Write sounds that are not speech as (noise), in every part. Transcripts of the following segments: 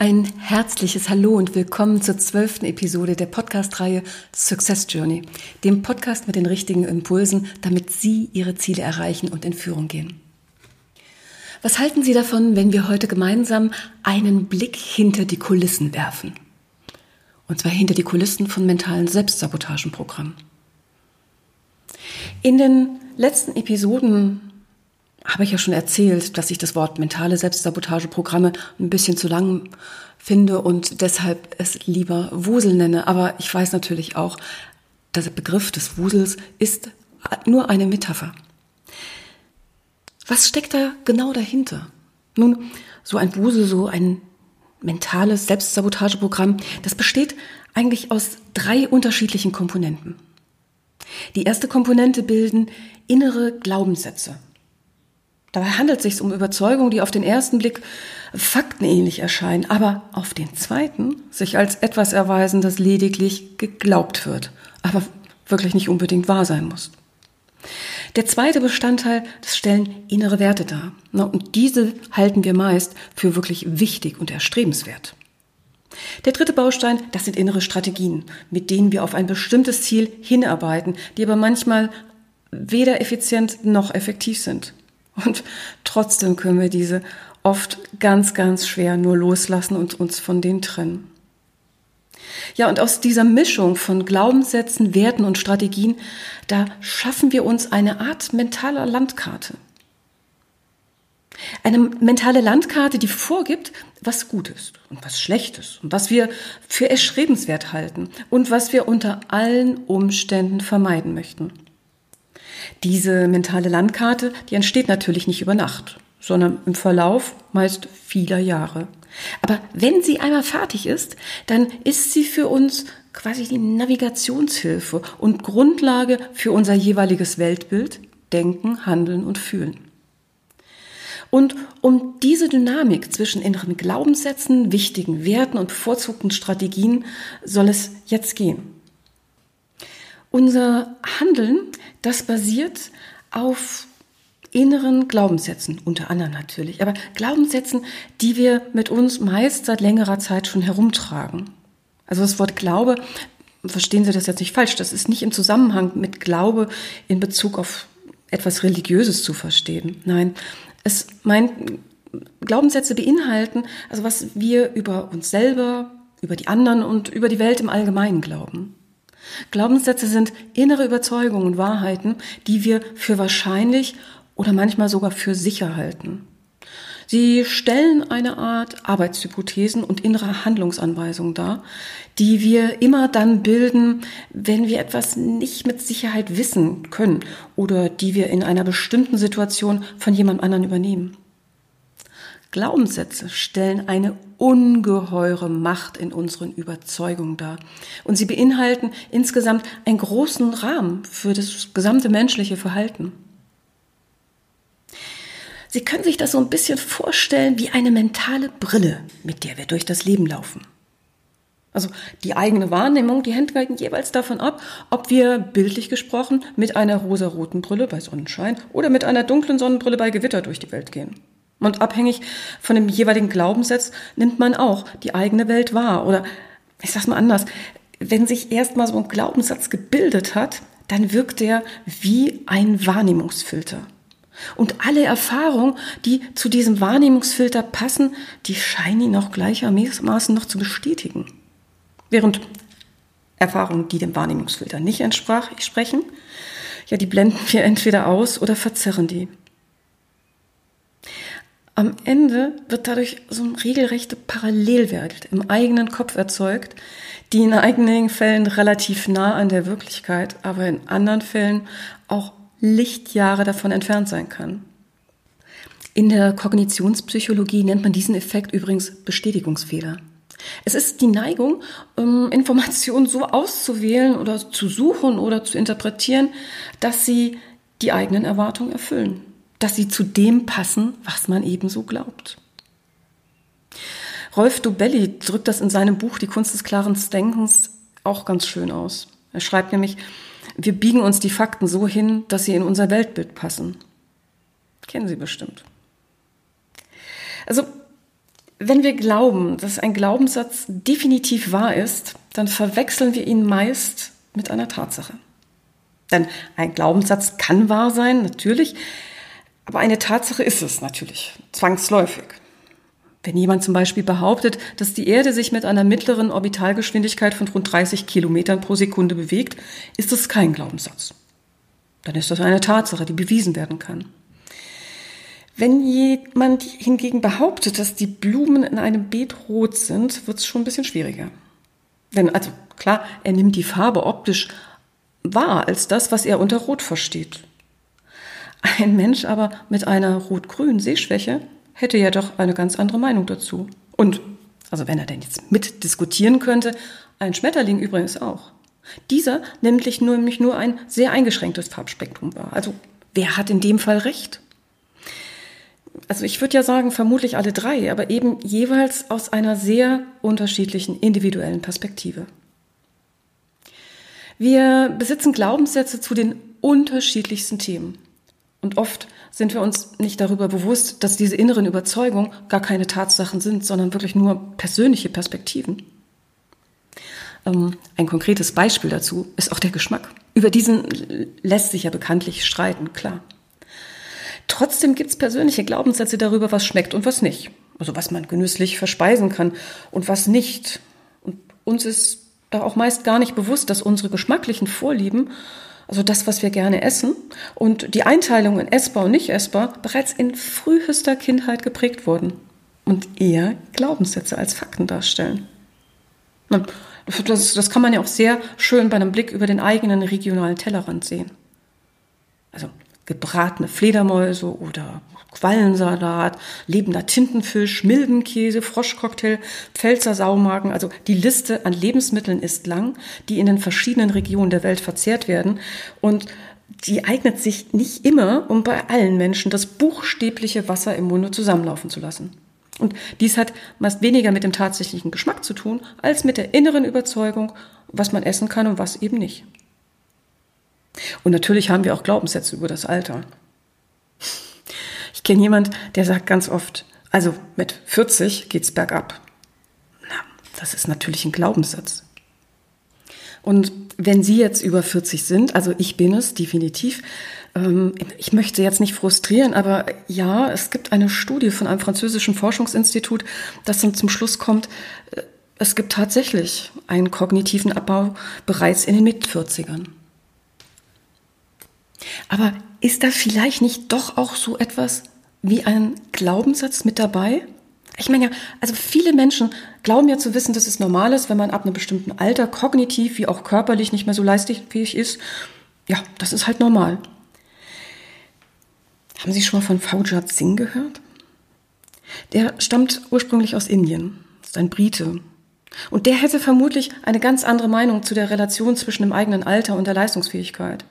Ein herzliches Hallo und willkommen zur zwölften Episode der Podcast-Reihe Success Journey, dem Podcast mit den richtigen Impulsen, damit Sie Ihre Ziele erreichen und in Führung gehen. Was halten Sie davon, wenn wir heute gemeinsam einen Blick hinter die Kulissen werfen? Und zwar hinter die Kulissen von mentalen Selbstsabotagenprogrammen. In den letzten Episoden habe ich ja schon erzählt, dass ich das Wort mentale Selbstsabotageprogramme ein bisschen zu lang finde und deshalb es lieber Wusel nenne. Aber ich weiß natürlich auch, der Begriff des Wusels ist nur eine Metapher. Was steckt da genau dahinter? Nun, so ein Wusel, so ein mentales Selbstsabotageprogramm, das besteht eigentlich aus drei unterschiedlichen Komponenten. Die erste Komponente bilden innere Glaubenssätze. Dabei handelt es sich um Überzeugungen, die auf den ersten Blick faktenähnlich erscheinen, aber auf den zweiten sich als etwas erweisen, das lediglich geglaubt wird, aber wirklich nicht unbedingt wahr sein muss. Der zweite Bestandteil, das stellen innere Werte dar. Und diese halten wir meist für wirklich wichtig und erstrebenswert. Der dritte Baustein, das sind innere Strategien, mit denen wir auf ein bestimmtes Ziel hinarbeiten, die aber manchmal weder effizient noch effektiv sind. Und trotzdem können wir diese oft ganz, ganz schwer nur loslassen und uns von denen trennen. Ja, und aus dieser Mischung von Glaubenssätzen, Werten und Strategien, da schaffen wir uns eine Art mentaler Landkarte. Eine mentale Landkarte, die vorgibt, was gut ist und was schlecht ist und was wir für erstrebenswert halten und was wir unter allen Umständen vermeiden möchten. Diese mentale Landkarte, die entsteht natürlich nicht über Nacht, sondern im Verlauf meist vieler Jahre. Aber wenn sie einmal fertig ist, dann ist sie für uns quasi die Navigationshilfe und Grundlage für unser jeweiliges Weltbild, Denken, Handeln und Fühlen. Und um diese Dynamik zwischen inneren Glaubenssätzen, wichtigen Werten und bevorzugten Strategien soll es jetzt gehen. Unser Handeln, das basiert auf inneren Glaubenssätzen, unter anderem natürlich, aber Glaubenssätzen, die wir mit uns meist seit längerer Zeit schon herumtragen. Also das Wort Glaube, verstehen Sie das jetzt nicht falsch, das ist nicht im Zusammenhang mit Glaube in Bezug auf etwas Religiöses zu verstehen. Nein, es meint, Glaubenssätze beinhalten, also was wir über uns selber, über die anderen und über die Welt im Allgemeinen glauben. Glaubenssätze sind innere Überzeugungen und Wahrheiten, die wir für wahrscheinlich oder manchmal sogar für sicher halten. Sie stellen eine Art Arbeitshypothesen und innere Handlungsanweisungen dar, die wir immer dann bilden, wenn wir etwas nicht mit Sicherheit wissen können oder die wir in einer bestimmten Situation von jemand anderen übernehmen. Glaubenssätze stellen eine ungeheure Macht in unseren Überzeugungen dar. Und sie beinhalten insgesamt einen großen Rahmen für das gesamte menschliche Verhalten. Sie können sich das so ein bisschen vorstellen wie eine mentale Brille, mit der wir durch das Leben laufen. Also die eigene Wahrnehmung, die hängt jeweils davon ab, ob wir bildlich gesprochen mit einer rosaroten Brille bei Sonnenschein oder mit einer dunklen Sonnenbrille bei Gewitter durch die Welt gehen. Und abhängig von dem jeweiligen Glaubenssatz nimmt man auch die eigene Welt wahr. Oder ich sag's mal anders, wenn sich erstmal so ein Glaubenssatz gebildet hat, dann wirkt er wie ein Wahrnehmungsfilter. Und alle Erfahrungen, die zu diesem Wahrnehmungsfilter passen, die scheinen ihn auch gleichermaßen noch zu bestätigen. Während Erfahrungen, die dem Wahrnehmungsfilter nicht entsprechen, ja, die blenden wir entweder aus oder verzerren die. Am Ende wird dadurch so eine regelrechte Parallelwelt im eigenen Kopf erzeugt, die in einigen Fällen relativ nah an der Wirklichkeit, aber in anderen Fällen auch Lichtjahre davon entfernt sein kann. In der Kognitionspsychologie nennt man diesen Effekt übrigens Bestätigungsfehler. Es ist die Neigung, ähm, Informationen so auszuwählen oder zu suchen oder zu interpretieren, dass sie die eigenen Erwartungen erfüllen, dass sie zu dem passen, was man ebenso glaubt. Rolf Dobelli drückt das in seinem Buch Die Kunst des klaren Denkens auch ganz schön aus. Er schreibt nämlich, wir biegen uns die Fakten so hin, dass sie in unser Weltbild passen. Kennen Sie bestimmt. Also, wenn wir glauben, dass ein Glaubenssatz definitiv wahr ist, dann verwechseln wir ihn meist mit einer Tatsache. Denn ein Glaubenssatz kann wahr sein, natürlich, aber eine Tatsache ist es natürlich, zwangsläufig. Wenn jemand zum Beispiel behauptet, dass die Erde sich mit einer mittleren Orbitalgeschwindigkeit von rund 30 Kilometern pro Sekunde bewegt, ist das kein Glaubenssatz. Dann ist das eine Tatsache, die bewiesen werden kann. Wenn jemand hingegen behauptet, dass die Blumen in einem Beet rot sind, wird es schon ein bisschen schwieriger. Denn, also klar, er nimmt die Farbe optisch wahr als das, was er unter Rot versteht. Ein Mensch aber mit einer rot-grünen Sehschwäche hätte ja doch eine ganz andere Meinung dazu. Und, also wenn er denn jetzt mitdiskutieren könnte, ein Schmetterling übrigens auch. Dieser nämlich nur, nämlich nur ein sehr eingeschränktes Farbspektrum war. Also wer hat in dem Fall recht? Also ich würde ja sagen, vermutlich alle drei, aber eben jeweils aus einer sehr unterschiedlichen individuellen Perspektive. Wir besitzen Glaubenssätze zu den unterschiedlichsten Themen. Und oft sind wir uns nicht darüber bewusst, dass diese inneren Überzeugungen gar keine Tatsachen sind, sondern wirklich nur persönliche Perspektiven. Ähm, ein konkretes Beispiel dazu ist auch der Geschmack. Über diesen lässt sich ja bekanntlich streiten, klar. Trotzdem gibt es persönliche Glaubenssätze darüber, was schmeckt und was nicht. Also was man genüsslich verspeisen kann und was nicht. Und uns ist da auch meist gar nicht bewusst, dass unsere geschmacklichen Vorlieben also das, was wir gerne essen und die Einteilung in essbar und nicht essbar, bereits in frühester Kindheit geprägt wurden und eher Glaubenssätze als Fakten darstellen. Das, das kann man ja auch sehr schön bei einem Blick über den eigenen regionalen Tellerrand sehen. Also gebratene Fledermäuse oder Quallensalat, lebender Tintenfisch, Milbenkäse, Froschcocktail, Pfälzer Saumagen. Also die Liste an Lebensmitteln ist lang, die in den verschiedenen Regionen der Welt verzehrt werden. Und die eignet sich nicht immer, um bei allen Menschen das buchstäbliche Wasser im Munde zusammenlaufen zu lassen. Und dies hat meist weniger mit dem tatsächlichen Geschmack zu tun, als mit der inneren Überzeugung, was man essen kann und was eben nicht. Und natürlich haben wir auch Glaubenssätze über das Alter. Ich kenne jemand, der sagt ganz oft, also mit 40 geht's bergab. Na, das ist natürlich ein Glaubenssatz. Und wenn Sie jetzt über 40 sind, also ich bin es definitiv, ähm, ich möchte jetzt nicht frustrieren, aber ja, es gibt eine Studie von einem französischen Forschungsinstitut, das dann zum Schluss kommt, äh, es gibt tatsächlich einen kognitiven Abbau bereits in den Mit-40ern. Aber ist da vielleicht nicht doch auch so etwas wie ein Glaubenssatz mit dabei? Ich meine ja, also viele Menschen glauben ja zu wissen, dass es normal ist, wenn man ab einem bestimmten Alter kognitiv wie auch körperlich nicht mehr so leistungsfähig ist. Ja, das ist halt normal. Haben Sie schon mal von Faujat Singh gehört? Der stammt ursprünglich aus Indien, ist ein Brite. Und der hätte vermutlich eine ganz andere Meinung zu der Relation zwischen dem eigenen Alter und der Leistungsfähigkeit.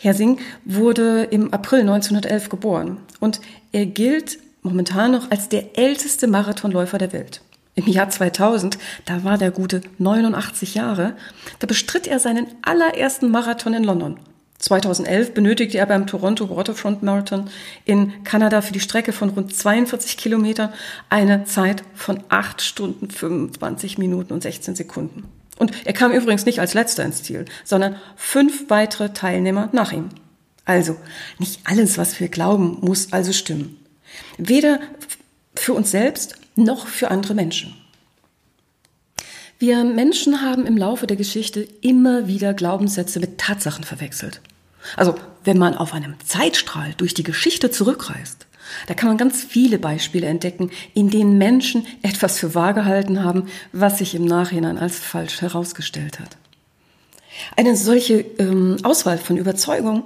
Herr Singh wurde im April 1911 geboren und er gilt momentan noch als der älteste Marathonläufer der Welt. Im Jahr 2000, da war der gute 89 Jahre, da bestritt er seinen allerersten Marathon in London. 2011 benötigte er beim Toronto Waterfront Marathon in Kanada für die Strecke von rund 42 Kilometern eine Zeit von 8 Stunden 25 Minuten und 16 Sekunden. Und er kam übrigens nicht als letzter ins Ziel, sondern fünf weitere Teilnehmer nach ihm. Also, nicht alles, was wir glauben, muss also stimmen. Weder für uns selbst noch für andere Menschen. Wir Menschen haben im Laufe der Geschichte immer wieder Glaubenssätze mit Tatsachen verwechselt. Also, wenn man auf einem Zeitstrahl durch die Geschichte zurückreist, da kann man ganz viele Beispiele entdecken, in denen Menschen etwas für wahr gehalten haben, was sich im Nachhinein als falsch herausgestellt hat. Eine solche ähm, Auswahl von Überzeugungen,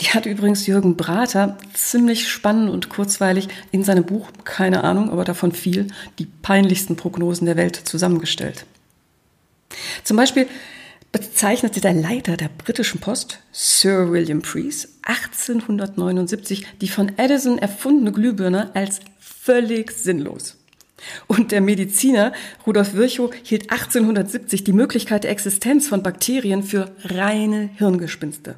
die hat übrigens Jürgen Brater ziemlich spannend und kurzweilig in seinem Buch, keine Ahnung, aber davon viel, die peinlichsten Prognosen der Welt zusammengestellt. Zum Beispiel bezeichnete der Leiter der britischen Post, Sir William Preece, 1879 die von Edison erfundene Glühbirne als völlig sinnlos. Und der Mediziner Rudolf Virchow hielt 1870 die Möglichkeit der Existenz von Bakterien für reine Hirngespinste.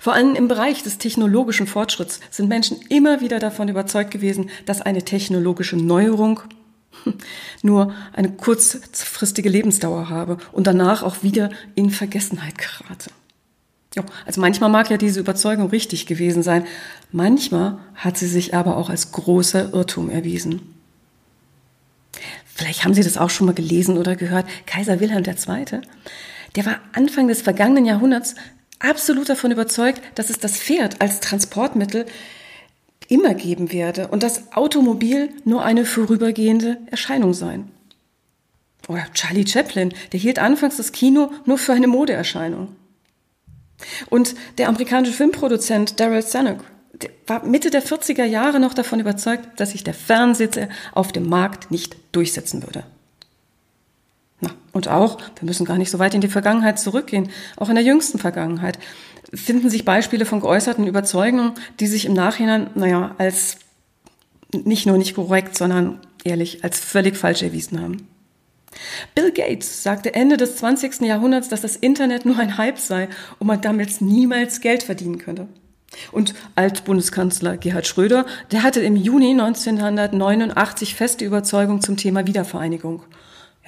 Vor allem im Bereich des technologischen Fortschritts sind Menschen immer wieder davon überzeugt gewesen, dass eine technologische Neuerung (laughs) nur eine kurzfristige Lebensdauer habe und danach auch wieder in Vergessenheit gerate. Jo, also manchmal mag ja diese Überzeugung richtig gewesen sein, manchmal hat sie sich aber auch als großer Irrtum erwiesen. Vielleicht haben Sie das auch schon mal gelesen oder gehört. Kaiser Wilhelm II., der war Anfang des vergangenen Jahrhunderts absolut davon überzeugt, dass es das Pferd als Transportmittel immer geben werde und das Automobil nur eine vorübergehende Erscheinung sein. Oder Charlie Chaplin, der hielt anfangs das Kino nur für eine Modeerscheinung. Und der amerikanische Filmproduzent Daryl Zanuck, war Mitte der 40er Jahre noch davon überzeugt, dass sich der Fernseher auf dem Markt nicht durchsetzen würde. Na, und auch, wir müssen gar nicht so weit in die Vergangenheit zurückgehen, auch in der jüngsten Vergangenheit finden sich Beispiele von geäußerten Überzeugungen, die sich im Nachhinein, naja, als nicht nur nicht korrekt, sondern ehrlich als völlig falsch erwiesen haben. Bill Gates sagte Ende des 20. Jahrhunderts, dass das Internet nur ein Hype sei und man damit niemals Geld verdienen könnte. Und Altbundeskanzler Gerhard Schröder, der hatte im Juni 1989 feste Überzeugung zum Thema Wiedervereinigung.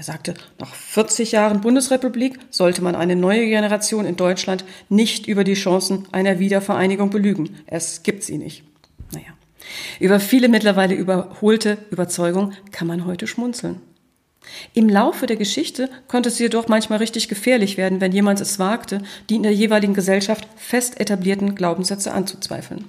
Er sagte, nach 40 Jahren Bundesrepublik sollte man eine neue Generation in Deutschland nicht über die Chancen einer Wiedervereinigung belügen. Es gibt sie nicht. Naja. Über viele mittlerweile überholte Überzeugungen kann man heute schmunzeln. Im Laufe der Geschichte konnte es jedoch manchmal richtig gefährlich werden, wenn jemand es wagte, die in der jeweiligen Gesellschaft fest etablierten Glaubenssätze anzuzweifeln.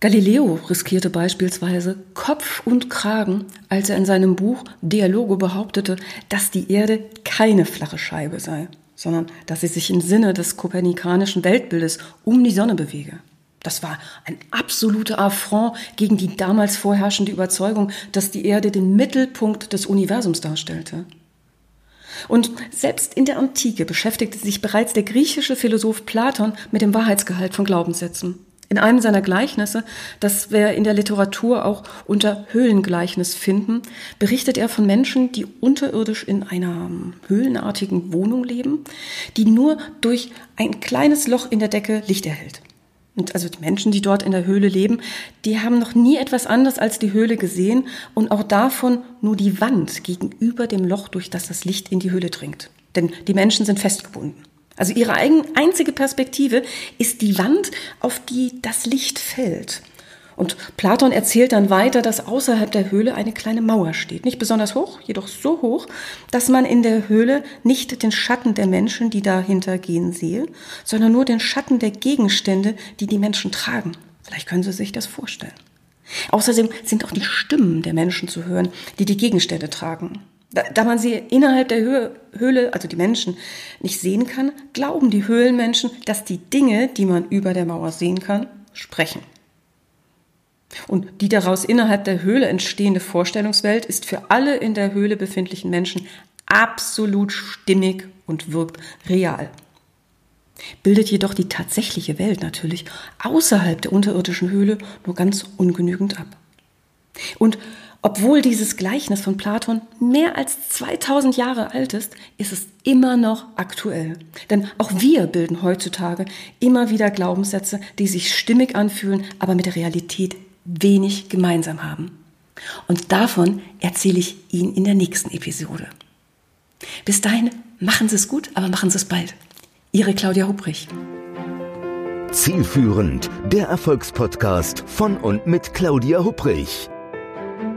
Galileo riskierte beispielsweise Kopf und Kragen, als er in seinem Buch Dialoge behauptete, dass die Erde keine flache Scheibe sei, sondern dass sie sich im Sinne des kopernikanischen Weltbildes um die Sonne bewege. Das war ein absoluter Affront gegen die damals vorherrschende Überzeugung, dass die Erde den Mittelpunkt des Universums darstellte. Und selbst in der Antike beschäftigte sich bereits der griechische Philosoph Platon mit dem Wahrheitsgehalt von Glaubenssätzen. In einem seiner Gleichnisse, das wir in der Literatur auch unter Höhlengleichnis finden, berichtet er von Menschen, die unterirdisch in einer höhlenartigen Wohnung leben, die nur durch ein kleines Loch in der Decke Licht erhält. Und also die Menschen, die dort in der Höhle leben, die haben noch nie etwas anderes als die Höhle gesehen und auch davon nur die Wand gegenüber dem Loch, durch das das Licht in die Höhle dringt. Denn die Menschen sind festgebunden. Also ihre einzige Perspektive ist die Wand, auf die das Licht fällt. Und Platon erzählt dann weiter, dass außerhalb der Höhle eine kleine Mauer steht. Nicht besonders hoch, jedoch so hoch, dass man in der Höhle nicht den Schatten der Menschen, die dahinter gehen, sehe, sondern nur den Schatten der Gegenstände, die die Menschen tragen. Vielleicht können Sie sich das vorstellen. Außerdem sind auch die Stimmen der Menschen zu hören, die die Gegenstände tragen. Da, man sie innerhalb der Höhle, also die Menschen, nicht sehen kann, glauben die Höhlenmenschen, dass die Dinge, die man über der Mauer sehen kann, sprechen. Und die daraus innerhalb der Höhle entstehende Vorstellungswelt ist für alle in der Höhle befindlichen Menschen absolut stimmig und wirkt real. Bildet jedoch die tatsächliche Welt natürlich außerhalb der unterirdischen Höhle nur ganz ungenügend ab. Und obwohl dieses Gleichnis von Platon mehr als 2000 Jahre alt ist, ist es immer noch aktuell. Denn auch wir bilden heutzutage immer wieder Glaubenssätze, die sich stimmig anfühlen, aber mit der Realität wenig gemeinsam haben. Und davon erzähle ich Ihnen in der nächsten Episode. Bis dahin, machen Sie es gut, aber machen Sie es bald. Ihre Claudia Hubrich. Zielführend, der Erfolgspodcast von und mit Claudia Hubrich.